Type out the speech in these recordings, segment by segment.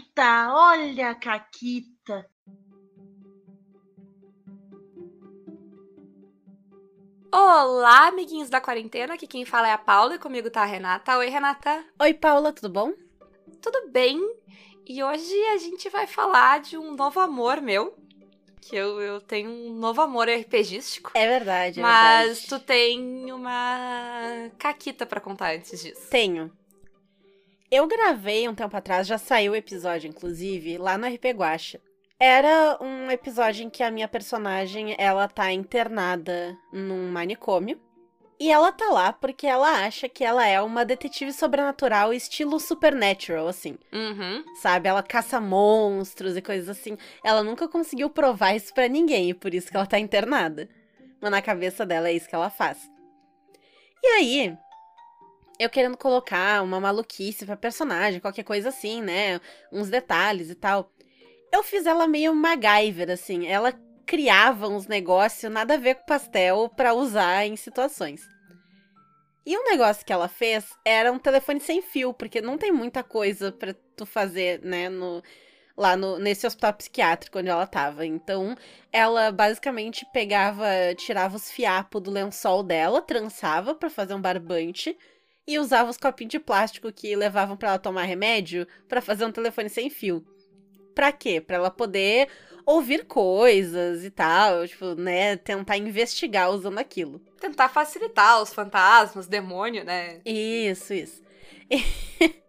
Caquita, olha a Caquita. Olá, amiguinhos da quarentena. Aqui quem fala é a Paula e comigo tá a Renata. Oi, Renata. Oi, Paula, tudo bom? Tudo bem? E hoje a gente vai falar de um novo amor meu. Que eu, eu tenho um novo amor RPGístico. É verdade, é mas verdade. tu tem uma caquita pra contar antes disso. Tenho. Eu gravei um tempo atrás, já saiu o episódio, inclusive, lá no RP Guacha. Era um episódio em que a minha personagem, ela tá internada num manicômio. E ela tá lá porque ela acha que ela é uma detetive sobrenatural estilo supernatural, assim. Uhum. Sabe? Ela caça monstros e coisas assim. Ela nunca conseguiu provar isso pra ninguém, e por isso que ela tá internada. Mas na cabeça dela é isso que ela faz. E aí, eu querendo colocar uma maluquice pra personagem, qualquer coisa assim, né? Uns detalhes e tal. Eu fiz ela meio MacGyver, assim. Ela criava uns negócios nada a ver com pastel pra usar em situações. E um negócio que ela fez era um telefone sem fio, porque não tem muita coisa pra tu fazer, né, no, lá no, nesse hospital psiquiátrico onde ela tava. Então, ela basicamente pegava, tirava os fiapos do lençol dela, trançava pra fazer um barbante e usava os copinhos de plástico que levavam pra ela tomar remédio pra fazer um telefone sem fio. Pra quê? Pra ela poder ouvir coisas e tal, tipo, né, tentar investigar usando aquilo. Tentar facilitar os fantasmas, demônio, né? Isso, isso.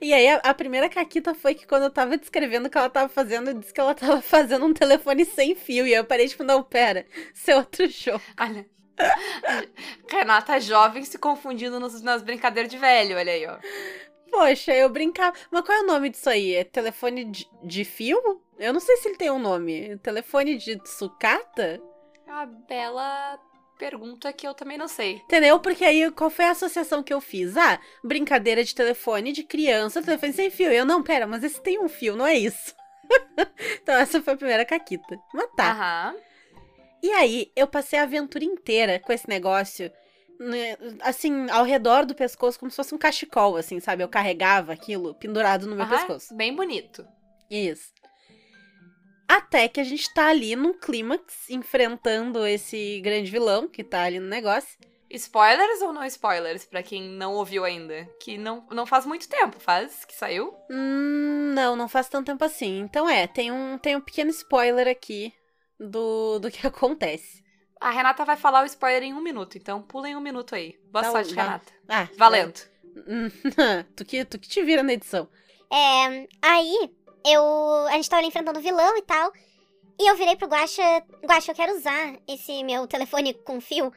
E, aí, a, a primeira caquita foi que quando eu tava descrevendo o que ela tava fazendo, eu disse que ela tava fazendo um telefone sem fio. E aí eu parei, tipo, não, pera, isso é outro jogo. Olha. Renata jovem se confundindo nos- nas brincadeiras de velho, olha aí, ó. Poxa, eu brincava. Mas qual é o nome disso aí? É telefone de, de fio? Eu não sei se ele tem um nome. Telefone de sucata? É uma bela pergunta que eu também não sei. Entendeu? Porque aí, qual foi a associação que eu fiz? Ah, brincadeira de telefone de criança, telefone sem fio. Eu, não, pera, mas esse tem um fio, não é isso. então essa foi a primeira caquita. Mas tá. Aham. E aí, eu passei a aventura inteira com esse negócio, né, assim, ao redor do pescoço, como se fosse um cachecol, assim, sabe? Eu carregava aquilo pendurado no meu Aham, pescoço. Bem bonito. Isso. Até que a gente tá ali num clímax, enfrentando esse grande vilão que tá ali no negócio. Spoilers ou não spoilers, pra quem não ouviu ainda? Que não, não faz muito tempo, faz que saiu. Hum, não, não faz tanto tempo assim. Então é, tem um, tem um pequeno spoiler aqui do, do que acontece. A Renata vai falar o spoiler em um minuto, então pula em um minuto aí. Boa Tá, sorte, vai. Renata. Ah, Valendo. Hum, tu, que, tu que te vira na edição. É, aí, eu. A gente tava ali enfrentando o vilão e tal. E eu virei pro Guaxa. Guaxa, eu quero usar esse meu telefone com fio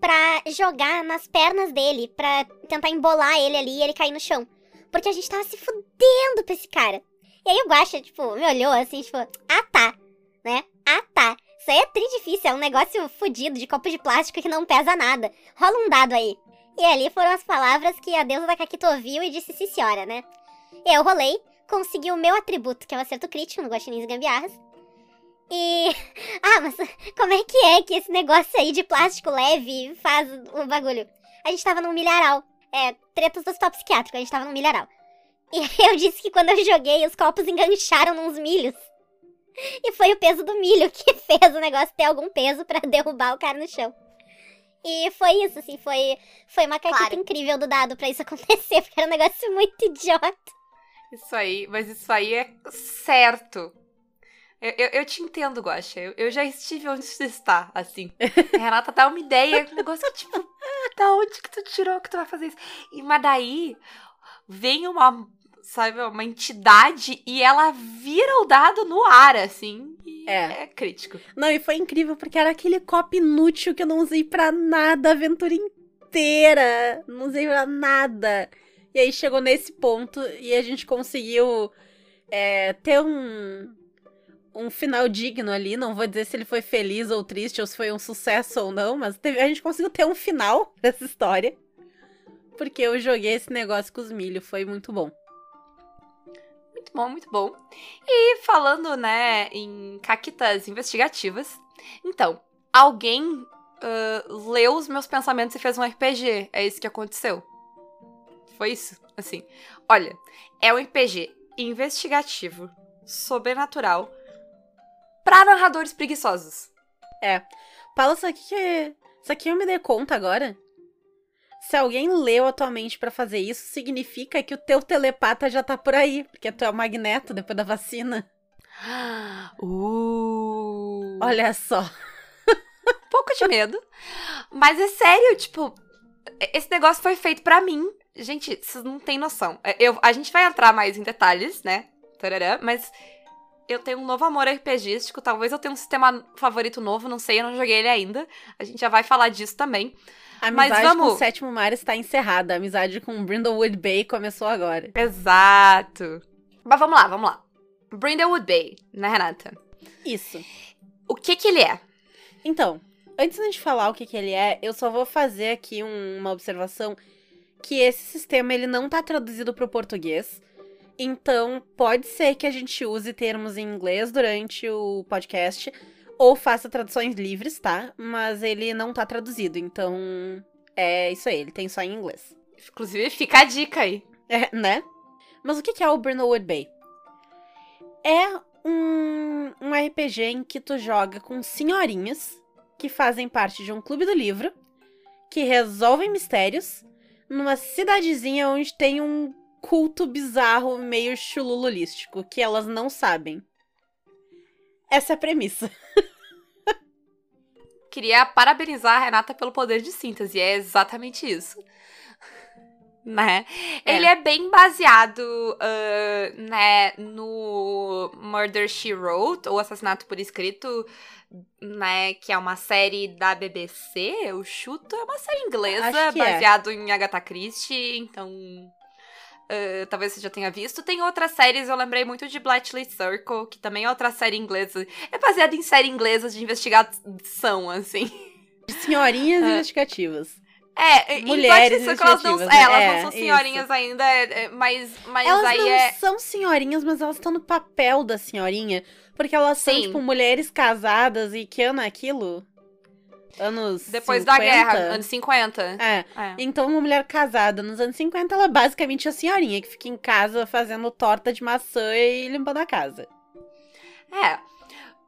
pra jogar nas pernas dele, pra tentar embolar ele ali e ele cair no chão. Porque a gente tava se fudendo pra esse cara. E aí o Guaxa, tipo, me olhou assim, tipo, ah tá, né? Ah tá. Isso aí é tri difícil, é um negócio fudido de copo de plástico que não pesa nada. Rola um dado aí. E ali foram as palavras que a deusa da Caquita ouviu e disse sim senhora, né? Eu rolei, consegui o meu atributo, que é o acerto crítico no Guaxinins Gambiarras. E. Ah, mas como é que é que esse negócio aí de plástico leve faz o bagulho? A gente tava num milharal. É, tretas do hospital psiquiátrico, a gente tava num milharal. E eu disse que quando eu joguei, os copos engancharam nos milhos. E foi o peso do milho que fez o negócio ter algum peso pra derrubar o cara no chão. E foi isso, assim, foi, foi uma caquita Claro. incrível do dado pra isso acontecer, porque era um negócio muito idiota. Isso aí, mas isso aí é certo. Eu, eu, eu te entendo, Guaxa. Eu, eu já estive onde você está, assim. A Renata dá uma ideia, um negócio que, tipo, da onde que tu tirou que tu vai fazer isso? E, mas daí vem uma, sabe, uma entidade e ela vira o dado no ar, assim. E É. é crítico. Não, e foi incrível porque era aquele copo inútil que eu não usei pra nada a aventura inteira. Não usei pra nada. E aí chegou nesse ponto e a gente conseguiu é, ter um, um final digno ali. Não vou dizer se ele foi feliz ou triste, ou se foi um sucesso ou não, mas teve- a gente conseguiu ter um final dessa história. Porque eu joguei esse negócio com os milho, foi muito bom. Muito bom, muito bom. E falando, né, em caquitas investigativas, então, alguém ah, leu os meus pensamentos e fez um RPG. É isso que aconteceu. Foi isso? Assim. Olha, é um RPG investigativo, sobrenatural, pra narradores preguiçosos. Paula, isso aqui que. Isso aqui eu me dei conta agora. Se alguém leu atualmente pra fazer isso, significa que o teu telepata já tá por aí, porque tu é o magneto depois da vacina. Uh. Olha só. um pouco de medo. Mas é sério, tipo, esse negócio foi feito pra mim. Gente, vocês não têm noção. É, Eu, a gente vai entrar mais em detalhes, né? Tarará, mas eu tenho um novo amor RPGístico. Talvez eu tenha um sistema favorito novo, não sei, eu não joguei ele ainda. A gente já vai falar disso também. A Mas amizade com vamos- o sétimo mar está encerrada. A amizade com Brindlewood Bay começou agora. Exato. Mas vamos lá, vamos lá. Brindlewood Bay, né, Renata? Isso. O que que ele é? Então, antes gente falar o que, que ele é, eu só vou fazer aqui um- uma observação que esse sistema ele não tá traduzido para o português. Então, pode ser que a gente use termos em inglês durante o podcast ou faça traduções livres, tá? Mas ele não tá traduzido, então é isso aí, ele tem só em inglês. Inclusive, fica a dica aí. É, né? Mas o que é o Brindlewood Bay? É um, um RPG em que tu joga com senhorinhas que fazem parte de um clube do livro, que resolvem mistérios, numa cidadezinha onde tem um culto bizarro meio chulululístico, que elas não sabem. Essa é a premissa. Queria parabenizar a Renata pelo poder de síntese, é exatamente isso. Né? É. Ele é bem baseado, ah, né, no Murder She Wrote, ou Assassinato por Escrito, né, que é uma série da BBC, eu chuto, é uma série inglesa, é. baseado em Agatha Christie, então... ah, talvez você já tenha visto. Tem outras séries, eu lembrei muito de Bletchley Circle, que também é outra série inglesa. É baseada em série inglesa de investigação, assim. De senhorinhas É. investigativas. É, Mulheres em elas não, é, né? elas É, não são senhorinhas ainda, é, é, mas, mas Elas aí não é. são senhorinhas, mas elas estão no papel da senhorinha. Porque elas são, Sim. tipo, mulheres casadas e que ano é aquilo? Anos Depois 50? da guerra, anos 50. É. É. Então, uma mulher casada nos anos 50, ela é basicamente a senhorinha que fica em casa fazendo torta de maçã e limpando a casa. É.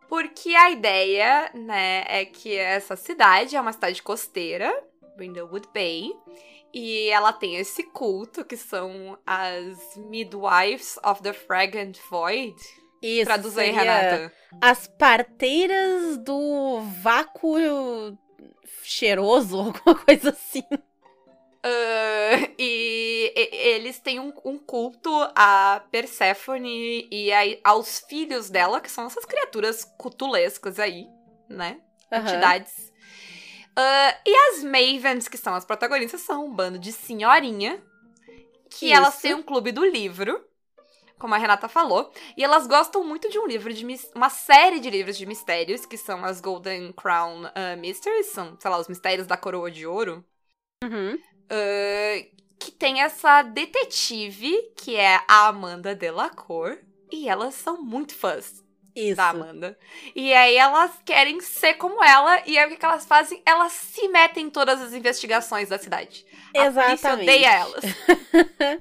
Porque a ideia, né, é que essa cidade é uma cidade costeira, Brindlewood Bay, e ela tem esse culto que são as Midwives of the Fragrant Void. Isso Traduz aí, Renata. As parteiras do vácuo cheiroso, alguma coisa assim. Ah, e, e- eles têm um, um culto a Perséfone e a- aos filhos dela, que são essas criaturas cutulescas aí, né? Aham. Entidades. Ah, e as Mavens, que são as protagonistas, são um bando de senhorinha. Que Isso. elas têm um clube do livro, como a Renata falou. E elas gostam muito de um livro de uma série de livros de mistérios, que são as Golden Crown ah, Mysteries, são, sei lá, os mistérios da coroa de ouro. Uhum. Ah, que tem essa detetive, que é a Amanda Delacour. E elas são muito fãs Isso. da Amanda. E aí elas querem ser como ela. E aí o que, que elas fazem? Elas se metem em todas as investigações da cidade. A Exatamente. odeia elas.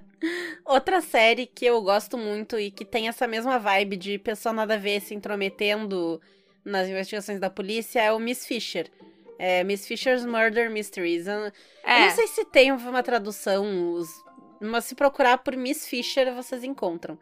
Outra série que eu gosto muito e que tem essa mesma vibe de pessoa nada a ver se intrometendo nas investigações da polícia é o Miss Fisher. É Miss Fisher's Murder Mysteries. Eu, eu É. não sei se tem uma tradução, mas se procurar por Miss Fisher vocês encontram.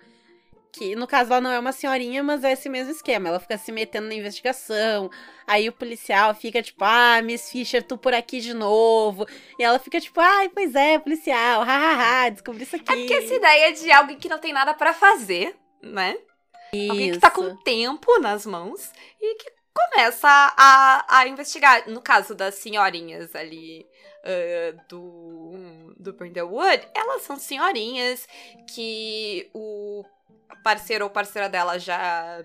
Que no caso ela não é uma senhorinha, mas é esse mesmo esquema. Ela fica se metendo na investigação. Aí o policial fica tipo, ah, Miss Fisher, tu por aqui de novo. E ela fica tipo, ai, pois é, policial, hahaha, descobri isso aqui. É porque essa ideia de alguém que não tem nada pra fazer, né? Alguém que tá com tempo nas mãos e que começa a, a investigar. No caso das senhorinhas ali ah, do, do Brindlewood, elas são senhorinhas que o parceiro ou parceira dela já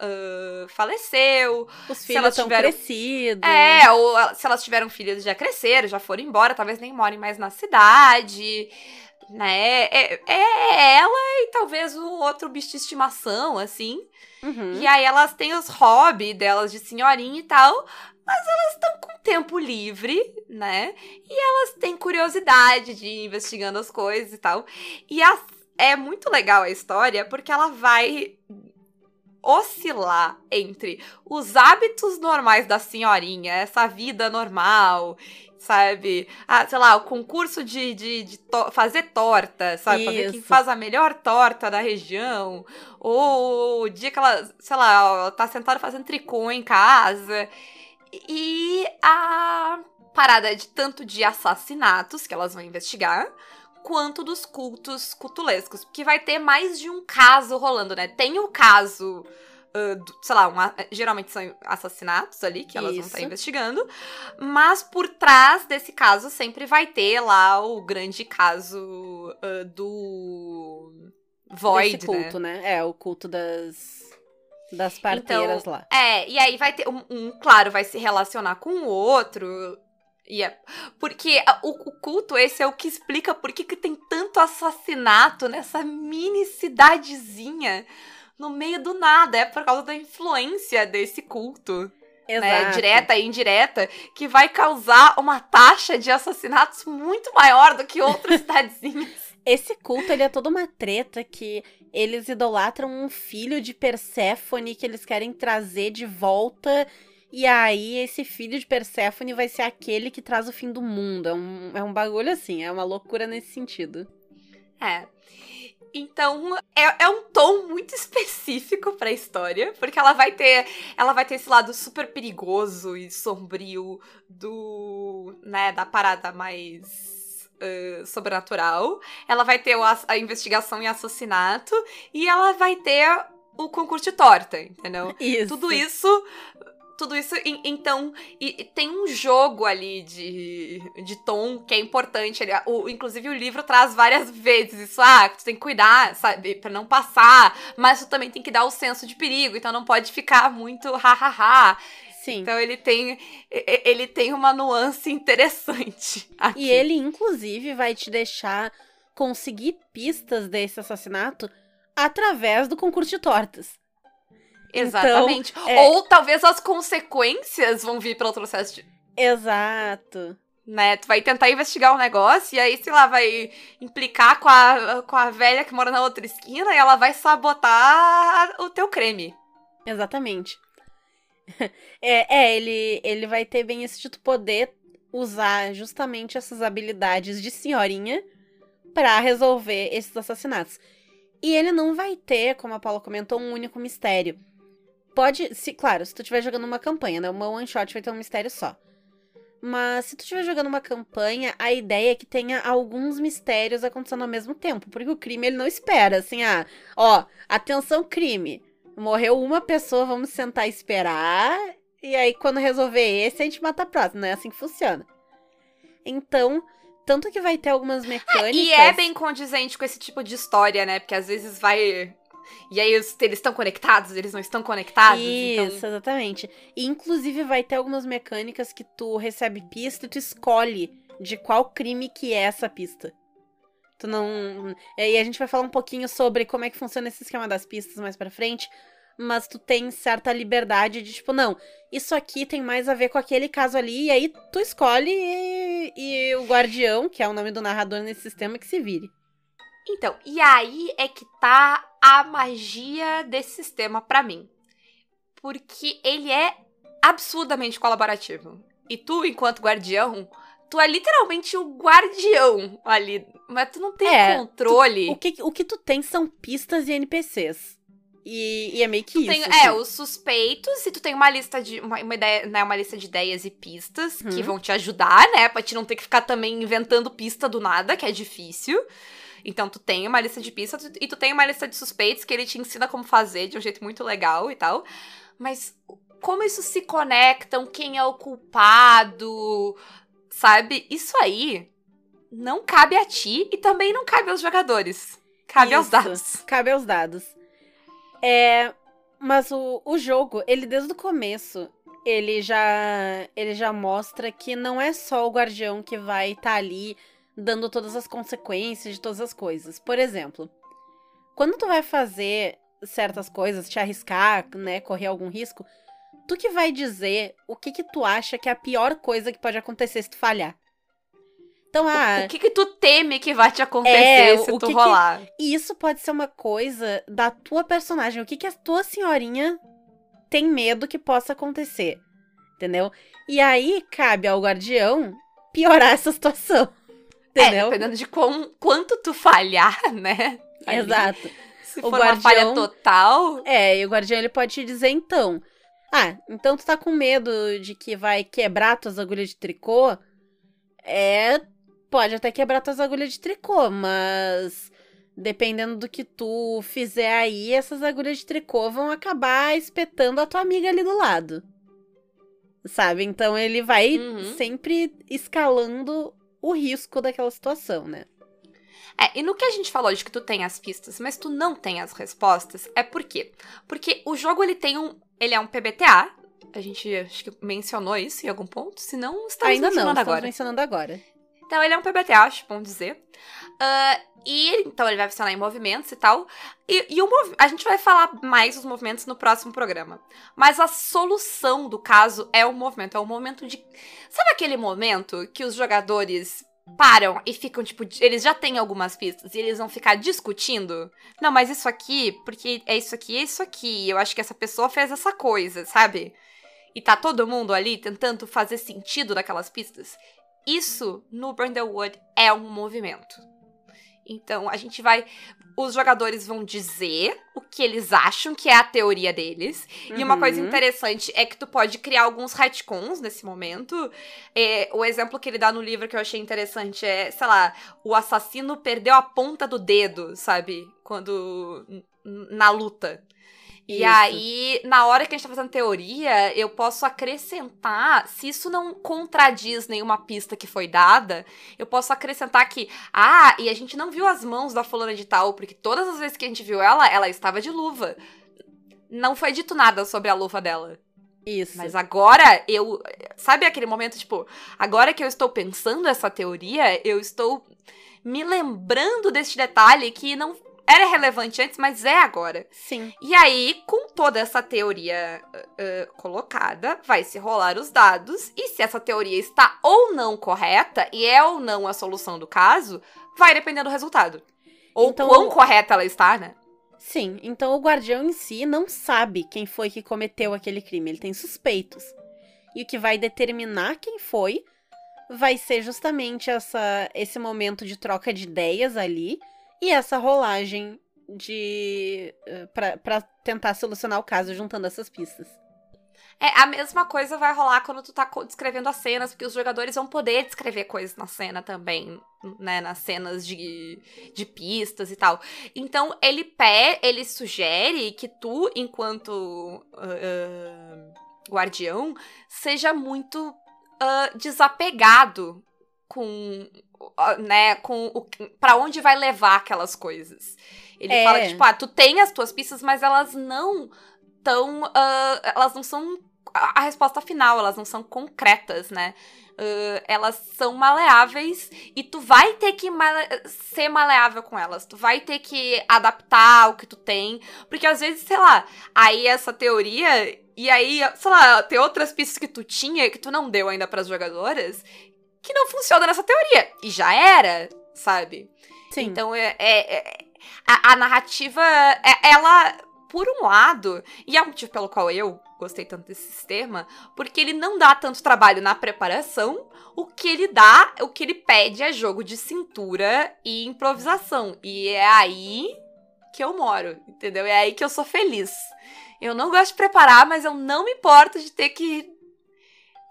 ah, faleceu. Os se filhos elas estão tiveram- crescidos. É, ou se elas tiveram filhos já cresceram, já foram embora, talvez nem morem mais na cidade, né? É, é ela e talvez o outro bicho de estimação, assim. Uhum. E aí elas têm os hobbies delas de senhorinha e tal, mas elas estão com tempo livre, né? E elas têm curiosidade de ir investigando as coisas e tal. E as- é muito legal a história porque ela vai oscilar entre os hábitos normais da senhorinha, essa vida normal, sabe? Ah, sei lá, o concurso de, de, de to fazer torta, sabe? Pra ver quem Isso. faz a melhor torta da região. Ou o dia que ela, sei lá, ela tá sentada fazendo tricô em casa. E a parada de tanto de assassinatos que elas vão investigar, quanto dos cultos cutulescos. Porque vai ter mais de um caso rolando, né? Tem o caso. ah, do- sei lá, um geralmente são assassinatos ali que elas vão estar Isso. investigando, mas por trás desse caso sempre vai ter lá o grande caso ah, do Void, Desse culto, né? né? É, o culto das, das parteiras lá. É, e aí vai ter um, um, claro, vai se relacionar com o outro. É, porque o, o culto esse é o que explica por que, que tem tanto assassinato nessa mini cidadezinha no meio do nada. É por causa da influência desse culto, né? Direta e indireta, que vai causar uma taxa de assassinatos muito maior do que outras cidadezinhas. Esse culto, ele é toda uma treta que eles idolatram um filho de Perséfone que eles querem trazer de volta. E aí, esse filho de Perséfone vai ser aquele que traz o fim do mundo. É um, é um bagulho assim, é uma loucura nesse sentido. É. Então, é, é um tom muito específico pra história, porque ela vai ter, ela vai ter esse lado super perigoso e sombrio do, né, da parada mais ah, sobrenatural. Ela vai ter ass- a investigação e assassinato e ela vai ter o concurso de torta, entendeu? Isso. Tudo isso. Tudo isso, em- então, e, e tem um jogo ali de, de tom que é importante. Ele, o, inclusive, o livro traz várias vezes isso. Ah, tu tem que cuidar, sabe, pra não passar. Mas tu também tem que dar o senso de perigo, então não pode ficar muito ha-ha-ha. Sim. Então ele tem, e- e- ele tem uma nuance interessante. Aqui. E ele, inclusive, vai te deixar conseguir pistas desse assassinato através do concurso de tortas. Exatamente. é- Ou talvez as consequências vão vir pelo processo de. Exato. né? Tu vai tentar investigar um negócio e aí, sei lá, vai implicar com a, com a velha que mora na outra esquina e ela vai sabotar o teu creme. Exatamente. É, é, ele, ele vai ter bem esse de tu poder usar justamente essas habilidades de senhorinha pra resolver esses assassinatos. E ele não vai ter, como a Paula comentou, um único mistério. Pode, se, claro, se tu estiver jogando uma campanha, né? Uma one shot vai ter um mistério só. Mas se tu estiver jogando uma campanha, a ideia é que tenha alguns mistérios acontecendo ao mesmo tempo. Porque o crime ele não espera, assim, ah, ó, atenção, crime. Morreu uma pessoa, vamos sentar e esperar. E aí, quando resolver esse, a gente mata a próxima. Não é assim que funciona. Então, tanto que vai ter algumas mecânicas. E é bem condizente com esse tipo de história, né? Porque às vezes vai. E aí eles estão conectados, eles não estão conectados. Isso, Então... exatamente. E inclusive vai ter algumas mecânicas que tu recebe pista e tu escolhe de qual crime que é essa pista. Tu não. E a gente vai falar um pouquinho sobre como é que funciona esse esquema das pistas mais pra frente. Mas tu tem certa liberdade de, tipo, não, isso aqui tem mais a ver com aquele caso ali, e aí tu escolhe e, e o guardião, que é o nome do narrador nesse sistema, que se vire. Então, e aí é que tá a magia desse sistema pra mim. Porque ele é absurdamente colaborativo. E tu, enquanto guardião, tu é literalmente o guardião ali. Mas tu não tem É, controle. O que, o que tu tem são pistas e NPCs. E, e é meio que Tu tem, isso. é, assim. os suspeitos, e tu tem uma lista de. Uma, uma ideia, né, uma lista de ideias e pistas que Uhum. vão te ajudar, né? Pra te não ter que ficar também inventando pista do nada, que é difícil. Então tu tem uma lista de pistas e tu tem uma lista de suspeitos que ele te ensina como fazer de um jeito muito legal e tal. Mas como isso se conectam, quem é o culpado, sabe? Isso aí não cabe a ti e também não cabe aos jogadores. Cabe aos Isso. dados. Cabe aos dados. É, mas o, o jogo, ele desde o começo, ele já ele já mostra que não é só o guardião que vai estar ali dando todas as consequências de todas as coisas. Por exemplo, quando tu vai fazer certas coisas, te arriscar, né, correr algum risco, tu que vai dizer o que que tu acha que é a pior coisa que pode acontecer se tu falhar. Então, ah, O que que tu teme que vai te acontecer É, se o tu que- rolar? e isso pode ser uma coisa da tua personagem. O que, que a tua senhorinha tem medo que possa acontecer? Entendeu? E aí cabe ao guardião piorar essa situação. É, Entendeu? dependendo de quão, quanto tu falhar, né? ali. Exato. Se O for uma falha guardião- total, É, e o guardião ele pode te dizer então. Ah, então tu tá com medo de que vai quebrar tuas agulhas de tricô? É, pode até quebrar tuas agulhas de tricô, mas dependendo do que tu fizer aí, essas agulhas de tricô vão acabar espetando a tua amiga ali do lado. Sabe? Então ele vai Uhum. sempre escalando o risco daquela situação, né? É, e no que a gente falou de que tu tem as pistas, mas tu não tem as respostas, é por quê? Porque o jogo ele tem um. Ele é um PBTA. A gente acho que mencionou isso em algum ponto. Se não, estamos Ainda não, mencionando estamos agora. mencionando agora. Então ele é um PBTA, acho bom dizer. Ah, e então ele vai funcionar em movimentos e tal. E, e o movi- a gente vai falar mais dos movimentos no próximo programa. Mas a solução do caso é o movimento. É o momento de. Sabe aquele momento que os jogadores param e ficam, tipo, eles já têm algumas pistas e eles vão ficar discutindo? Não, mas isso aqui, porque é isso aqui, é isso aqui. Eu acho que essa pessoa fez essa coisa, sabe? E tá todo mundo ali tentando fazer sentido daquelas pistas. Isso no Brandlewood é um movimento. Então a gente vai. Os jogadores vão dizer o que eles acham que é a teoria deles. E uma coisa Uhum. interessante é que tu pode criar alguns retcons nesse momento. É, o exemplo que ele dá no livro que eu achei interessante é, sei lá, o assassino perdeu a ponta do dedo, sabe? Quando. na luta. E Isso. aí, na hora que a gente tá fazendo teoria, eu posso acrescentar, se isso não contradiz nenhuma pista que foi dada, eu posso acrescentar que, ah, e a gente não viu as mãos da fulana de tal, porque todas as vezes que a gente viu ela, ela estava de luva. Não foi dito nada sobre a luva dela. Isso. Mas agora eu. Sabe aquele momento, tipo, agora que eu estou pensando essa teoria, eu estou me lembrando deste detalhe que não era relevante antes, mas é agora. Sim. E aí, com toda essa teoria uh, colocada, vai se rolar os dados, e se essa teoria está ou não correta, e é ou não a solução do caso, vai depender do resultado. Ou Então- quão correta ela está, né? Sim, então o guardião em si não sabe quem foi que cometeu aquele crime, ele tem suspeitos. E o que vai determinar quem foi vai ser justamente essa, esse momento de troca de ideias ali e essa rolagem de eh, pra tentar solucionar o caso juntando essas pistas. É, a mesma coisa vai rolar quando tu tá descrevendo as cenas, porque os jogadores vão poder descrever coisas na cena também, né? Nas cenas de, de pistas e tal. Então, ele pé, ele sugere que tu, enquanto ah, guardião, seja muito ah, desapegado com, né, com o para onde vai levar aquelas coisas. Ele É. fala que, tipo, ah, tu tem as tuas pistas, mas elas não tão. ah, elas não são a, resposta final, elas não são concretas, né? Ah, elas são maleáveis e tu vai ter que male- ser maleável com elas. Tu vai ter que adaptar o que tu tem. Porque às vezes, sei lá, aí essa teoria. E aí, sei lá, tem outras pistas que tu tinha que tu não deu ainda pras jogadoras que não funciona nessa teoria. E já era, sabe? Sim. Então, é, é- é- a, a narrativa, é- ela, por um lado, e é um motivo pelo qual eu gostei tanto desse sistema, porque ele não dá tanto trabalho na preparação, o que ele dá, o que ele pede é jogo de cintura e improvisação. E é aí que eu moro, entendeu? É aí que eu sou feliz. Eu não gosto de preparar, mas eu não me importo de ter que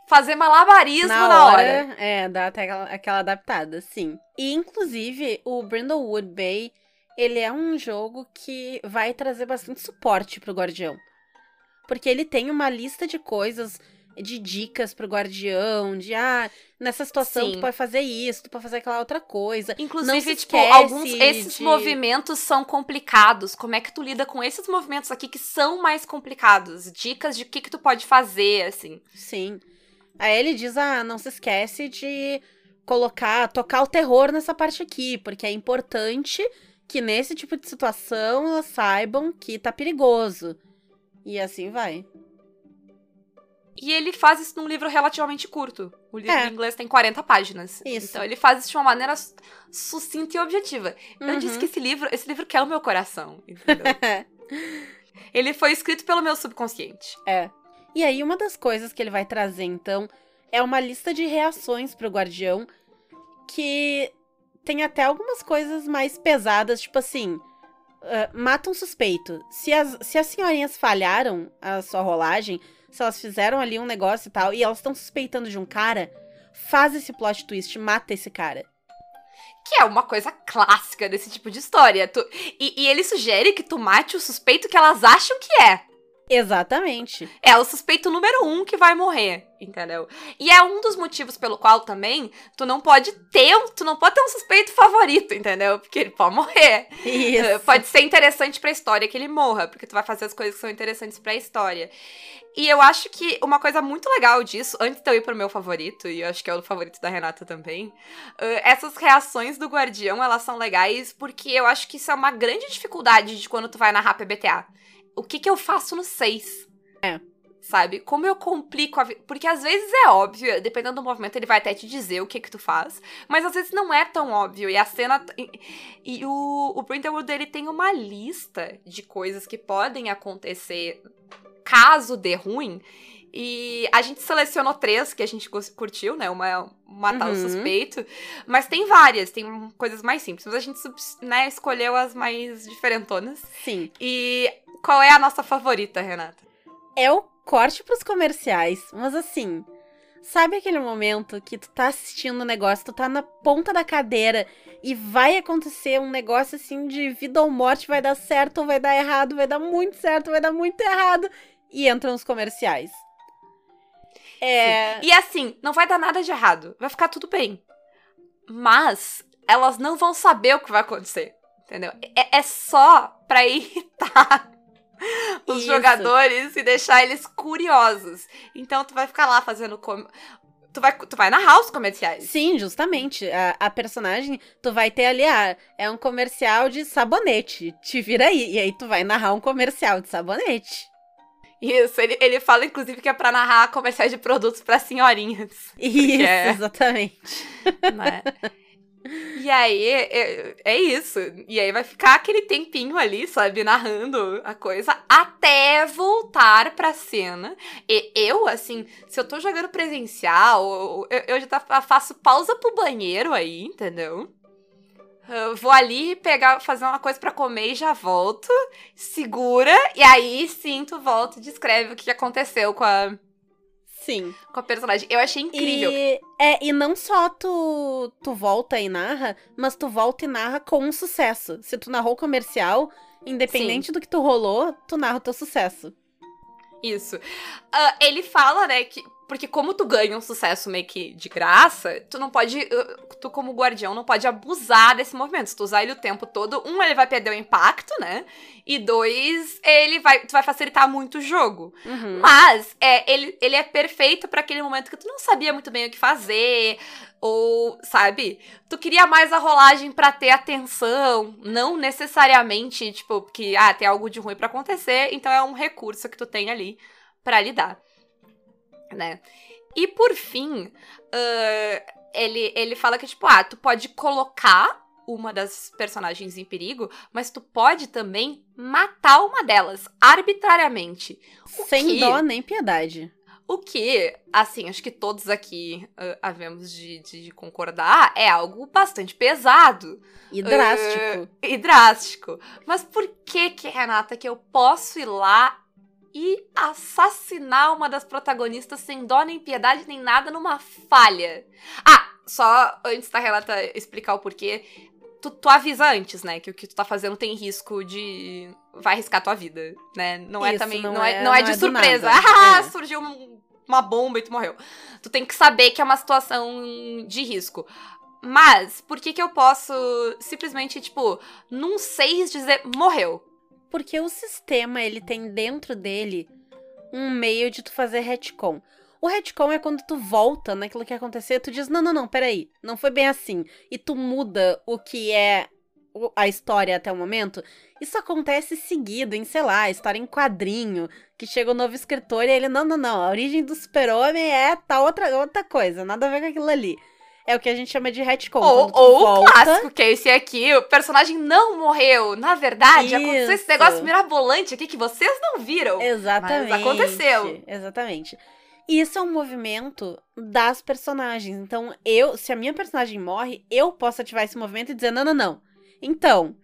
fazer malabarismo na, hora. É, dá até aquela, aquela adaptada, sim. E, inclusive, o Brindlewood Bay, ele é um jogo que vai trazer bastante suporte pro Guardião. Porque ele tem uma lista de coisas, de dicas pro Guardião, de, ah, nessa situação Sim. tu pode fazer isso, tu pode fazer aquela outra coisa. Inclusive, tipo, alguns esses de- movimentos são complicados. Como é que tu lida com esses movimentos aqui que são mais complicados? Dicas de o que que tu pode fazer, assim. Sim. Aí ele diz, ah, não se esquece de colocar, tocar o terror nessa parte aqui, porque é importante que nesse tipo de situação elas saibam que tá perigoso. E assim vai. E ele faz isso num livro relativamente curto. O livro É. em inglês tem 40 páginas. Isso. Então ele faz isso de uma maneira su- sucinta e objetiva. Eu Uhum. disse que esse livro, esse livro quer o meu coração, entendeu? ele foi escrito pelo meu subconsciente. É. E aí, uma das coisas que ele vai trazer, então, é uma lista de reações pro guardião que tem até algumas coisas mais pesadas, tipo assim. ah, mata um suspeito. Se as, se as senhorinhas falharam a sua rolagem, se elas fizeram ali um negócio e tal, e elas estão suspeitando de um cara, faz esse plot twist, mata esse cara. Que é uma coisa clássica desse tipo de história. Tu- e, e ele sugere que tu mate o suspeito que elas acham que é. Exatamente. É o suspeito número um que vai morrer, entendeu? E é um dos motivos pelo qual também tu não pode ter um, tu não pode ter um suspeito favorito, entendeu? Porque ele pode morrer. Eh, Isso. Pode ser interessante pra história que ele morra, porque tu vai fazer as coisas que são interessantes pra história. E eu acho que uma coisa muito legal disso, antes de eu ir pro meu favorito, e eu acho que é o favorito da Renata também, eh, essas reações do Guardião, elas são legais porque eu acho que isso é uma grande dificuldade de quando tu vai narrar PBTA. O que que eu faço no 6? É. Sabe? Como eu complico a vida. Porque às vezes é óbvio, dependendo do movimento, ele vai até te dizer o que que tu faz. Mas às vezes não é tão óbvio. E a cena. E, e o, o Brindlewood, ele tem uma lista de coisas que podem acontecer caso dê ruim. E a gente selecionou três que a gente curtiu, né? Uma é matar o Uhum. suspeito. Mas tem várias, tem coisas mais simples. Mas a gente né, escolheu as mais diferentonas. Sim. E qual é a nossa favorita, Renata? é o corte pros comerciais, mas assim, sabe aquele momento que tu tá assistindo o negócio, tu tá na ponta da cadeira e vai acontecer um negócio assim de vida ou morte, vai dar certo ou vai dar errado, vai dar muito certo, vai dar muito errado, e entram os comerciais. É. E assim, não vai dar nada de errado. Vai ficar tudo bem. Mas elas não vão saber o que vai acontecer. Entendeu? É, é só pra irritar os jogadores e deixar eles curiosos. Então tu vai ficar lá fazendo. Com... Tu, vai, tu vai narrar os comerciais. Sim, justamente. A, a personagem, tu vai ter ali, ah, é um comercial de sabonete. Te vira aí. E aí tu vai narrar um comercial de sabonete. Isso, ele, ele fala, inclusive, que é pra narrar comerciais de produtos pra senhorinhas. Isso, é. exatamente. né? E aí, é, é isso. E aí vai ficar aquele tempinho ali, sabe, narrando a coisa, até voltar pra cena. E eu, assim, se eu tô jogando presencial, eu, eu já tá- faço pausa pro banheiro aí, entendeu? Eu vou ali pegar, fazer uma coisa pra comer e já volto. Segura, e aí sim tu volta e descreve o que aconteceu com a, Sim. com a personagem. Eu achei incrível. E, é, e não só tu, tu volta e narra, mas tu volta e narra com um sucesso. Se tu narrou comercial, independente do que tu rolou, tu narra o teu sucesso. Isso. Ah, ele fala, né, que. Porque como tu ganha um sucesso meio que de graça, tu não pode. ah, Tu, como guardião, não pode abusar desse movimento. Se tu usar ele o tempo todo, um, ele vai perder o impacto, né? E dois, ele vai. Tu vai facilitar muito o jogo. Uhum. Mas é, ele, ele é perfeito pra aquele momento que tu não sabia muito bem o que fazer. Ou, sabe? Tu queria mais a rolagem pra ter atenção. Não necessariamente, tipo, que ah, tem algo de ruim pra acontecer. Então é um recurso que tu tem ali pra lidar. Né? E por fim, ah, ele, ele fala que, tipo, ah, tu pode colocar uma das personagens em perigo, mas tu pode também matar uma delas arbitrariamente. Sem que- dó nem piedade. O que, assim, acho que todos aqui ah, havemos de, de concordar, é algo bastante pesado E drástico. e drástico. Mas por que que, Renata, que eu posso ir lá e assassinar uma das protagonistas sem dó nem piedade nem nada numa falha? Ah, só antes da Renata explicar o porquê, tu, tu avisa antes, né, que o que tu tá fazendo tem risco de... vai arriscar tua vida, né? Não é Isso, também... não Não, é, é- não é não de é do surpresa. Ah, É. surgiu um- uma bomba e tu morreu. Tu tem que saber que é uma situação de risco. Mas, por que que eu posso simplesmente, tipo, num 6 dizer morreu? Porque o sistema, ele tem dentro dele um meio de tu fazer retcon. O retcon é quando tu volta naquilo que aconteceu tu diz, não, não, não, peraí, não foi bem assim. E tu muda o que é a história até o momento, isso acontece seguido em, sei lá, história em quadrinho, que chega o novo escritor e ele, não, não, não, a origem do super-homem é tá outra, outra coisa, nada a ver com aquilo ali. É o que a gente chama de retcon. Ou, ou o volta- clássico, que é esse aqui, o personagem não morreu. Na verdade, aconteceu esse Isso. negócio mirabolante aqui que vocês não viram. Exatamente. Mas aconteceu. Exatamente. E isso é um movimento das personagens. Então, eu, se a minha personagem morre, eu posso ativar esse movimento e dizer: não, não, não. Então.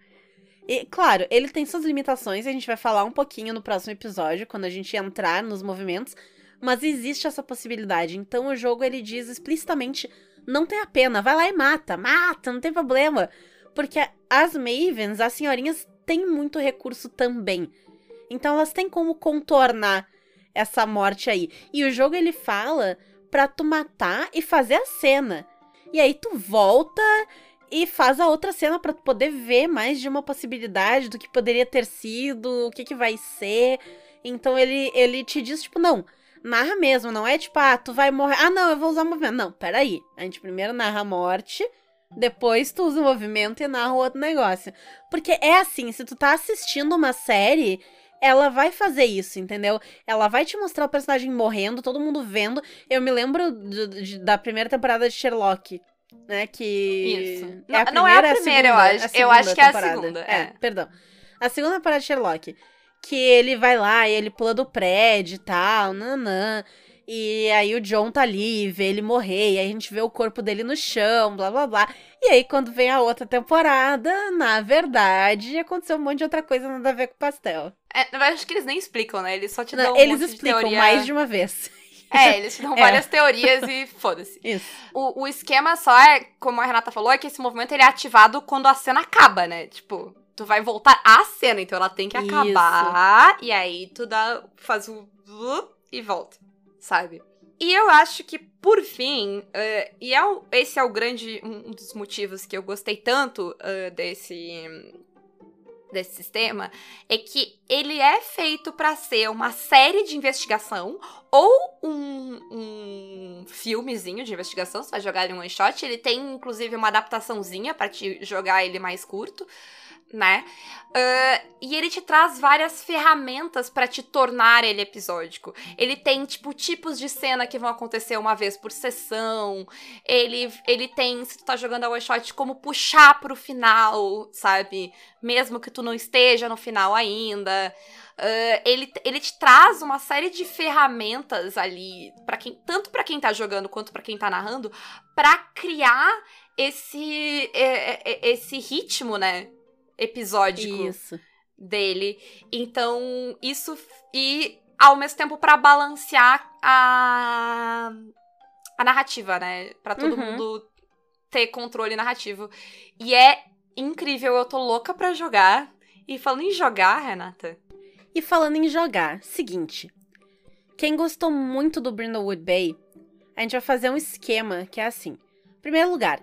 E, claro, ele tem suas limitações, a gente vai falar um pouquinho no próximo episódio, quando a gente entrar nos movimentos. Mas existe essa possibilidade. Então, o jogo ele diz explicitamente: não tem a pena, vai lá e mata, mata, não tem problema. Porque as Mavens, as senhorinhas, têm muito recurso também. Então elas têm como contornar essa morte aí. E o jogo ele fala pra tu matar e fazer a cena. E aí tu volta e faz a outra cena pra tu poder ver mais de uma possibilidade do que poderia ter sido, o que que vai ser. Então ele ele te diz tipo, não, narra mesmo, não é tipo, ah, tu vai morrer. Ah, não, eu vou usar o movimento. Não, peraí. A gente primeiro narra a morte, depois tu usa o movimento e narra o outro negócio. Porque é assim, se tu tá assistindo uma série, ela vai fazer isso, entendeu? Ela vai te mostrar o personagem morrendo, todo mundo vendo. Eu me lembro de- de- da primeira temporada de Sherlock. Né, que. Isso. É Não- a não é a primeira, primeira, eu segunda? acho. A Eu acho que é a segunda, é. perdão. A segunda temporada de Sherlock. Que ele vai lá e ele pula do prédio e tal, nanã. E aí o John tá ali, e vê ele morrer, e aí a gente vê o corpo dele no chão, blá blá blá. E aí, quando vem a outra temporada, na verdade, aconteceu um monte de outra coisa nada a ver com o pastel. É, eu acho que eles nem explicam, né? Eles só te Não, dão um eles de explicam teoria... mais de uma vez. É, eles te dão É. várias teorias e foda-se. Isso. O, o esquema só é, como a Renata falou, é que esse movimento ele é ativado quando a cena acaba, né? Tipo, tu vai voltar à cena, então ela tem que Isso. acabar. E aí tu dá, faz o e volta, sabe? E eu acho que, por fim, eh, e é o- esse é o grande, um dos motivos que eu gostei tanto eh, desse, desse sistema, é que ele é feito pra ser uma série de investigação ou um, um filmezinho de investigação, você vai jogar ele em one shot. Ele tem, inclusive, uma adaptaçãozinha pra te jogar ele mais curto, né? Ah, e ele te traz várias ferramentas pra te tornar ele episódico. Ele tem, tipo, tipos de cena que vão acontecer uma vez por sessão. Ele, ele tem, se tu tá jogando a one shot, como puxar pro final, sabe? Mesmo que tu não esteja no final ainda. Ah, ele, ele te traz uma série de ferramentas ali, para quem, tanto pra quem tá jogando quanto pra quem tá narrando, pra criar esse, é, é, esse ritmo, né? Episódico Isso. dele. Então, isso. E ao mesmo tempo pra balancear a. a narrativa, né? Pra todo Uhum. mundo ter controle narrativo. E é incrível, eu tô louca pra jogar. E falando em jogar, Renata. E falando em jogar, seguinte. Quem gostou muito do Brindlewood Bay, a gente vai fazer um esquema que é assim. Primeiro lugar,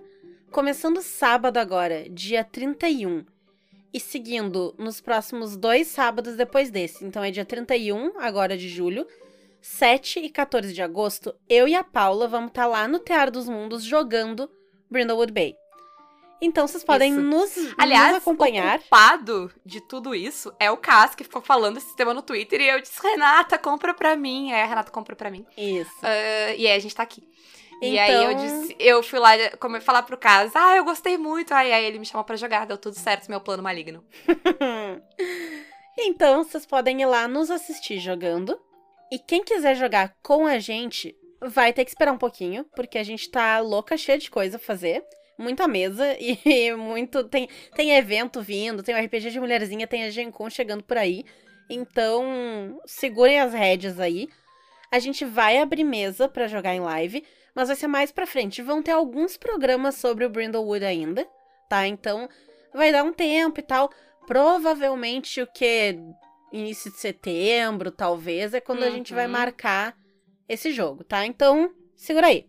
começando sábado agora, dia 31, e seguindo nos próximos dois sábados depois desse. Então é dia 31, agora de julho, 7 e 14 de agosto, eu e a Paula vamos estar lá no Teatro dos Mundos jogando Brindlewood Bay. Então vocês podem nos, nos Aliás, acompanhar. o culpado de tudo isso é o Cas, que ficou falando esse tema no Twitter. E eu disse, Renata, compra pra mim. A Renata comprou pra mim. Isso. Ah, e aí a gente tá aqui. E aí eu Então- disse, eu fui lá como falar pro Cas, ah, eu gostei muito. Aí, aí ele me chamou pra jogar, deu tudo certo, meu plano maligno. então, vocês podem ir lá nos assistir jogando. E quem quiser jogar com a gente, vai ter que esperar um pouquinho, porque a gente tá louca, cheia de coisa a fazer. Muita mesa e muito. Tem, tem evento vindo, tem o RPG de mulherzinha, tem a Gen Con chegando por aí. Então, segurem as rédeas aí. A gente vai abrir mesa pra jogar em live, mas vai ser mais pra frente. Vão ter alguns programas sobre o Brindlewood ainda, tá? Então, vai dar um tempo e tal. Provavelmente o que início de setembro, talvez, é quando a gente vai Uhum. marcar esse jogo, tá? Então, segura aí.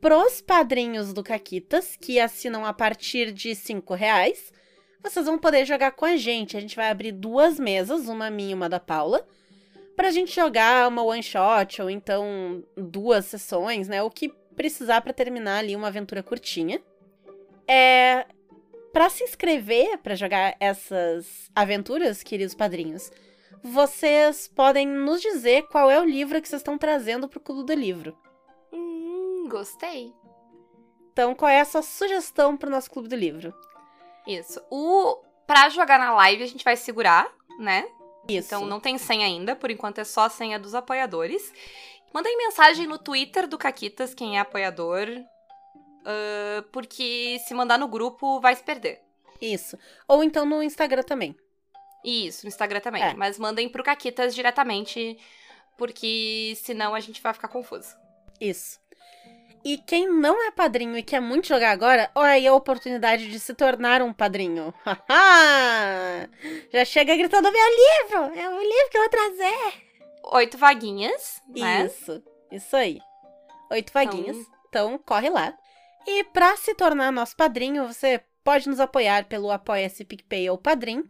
Pros padrinhos do Caquitas, que assinam a partir de 5 reais, vocês vão poder jogar com a gente. A gente vai abrir duas mesas, uma minha e uma da Paula, pra gente jogar uma one shot ou então duas sessões, né? O que precisar pra terminar ali uma aventura curtinha. É, para se inscrever para jogar essas aventuras, queridos padrinhos, vocês podem nos dizer qual é o livro que vocês estão trazendo pro Clube do Livro. Hum, gostei. Então, qual é a sua sugestão pro nosso Clube do Livro? Isso. O pra jogar na live a gente vai segurar, né? Isso. Então não tem senha ainda, por enquanto é só a senha dos apoiadores. Mandem mensagem no Twitter do Caquitas, quem é apoiador. ah, porque se mandar no grupo, vai se perder. Isso. Ou então no Instagram também. Isso, no Instagram também. É. Mas mandem pro Caquitas diretamente, porque senão a gente vai ficar confuso. Isso. E quem não é padrinho e quer muito jogar agora, olha aí a oportunidade de se tornar um padrinho. Já chega gritando: meu livro! É o livro que eu vou trazer! Oito vaguinhas, né? Isso, isso aí. Oito vaguinhas. Então, corre lá. E pra se tornar nosso padrinho, você pode nos apoiar pelo Apoia-se PicPay ou Padrim,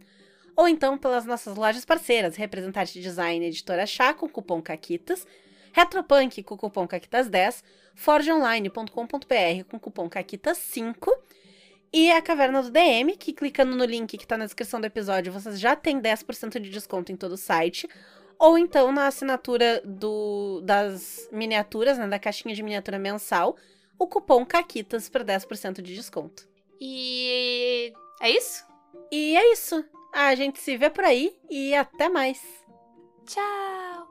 ou então pelas nossas lojas parceiras, Representante Design Editora Chá com cupom CAQUITAS, Retropunk com cupom CAQUITAS10, forgeonline.com.br com cupom CAQUITAS5 e a Caverna do DM, que clicando no link que tá na descrição do episódio, vocês já têm 10% de desconto em todo o site, ou então na assinatura do, das miniaturas, né, da caixinha de miniatura mensal, o cupom CAQUITAS para 10% de desconto. E é isso? E é isso. A gente se vê por aí e até mais. Tchau!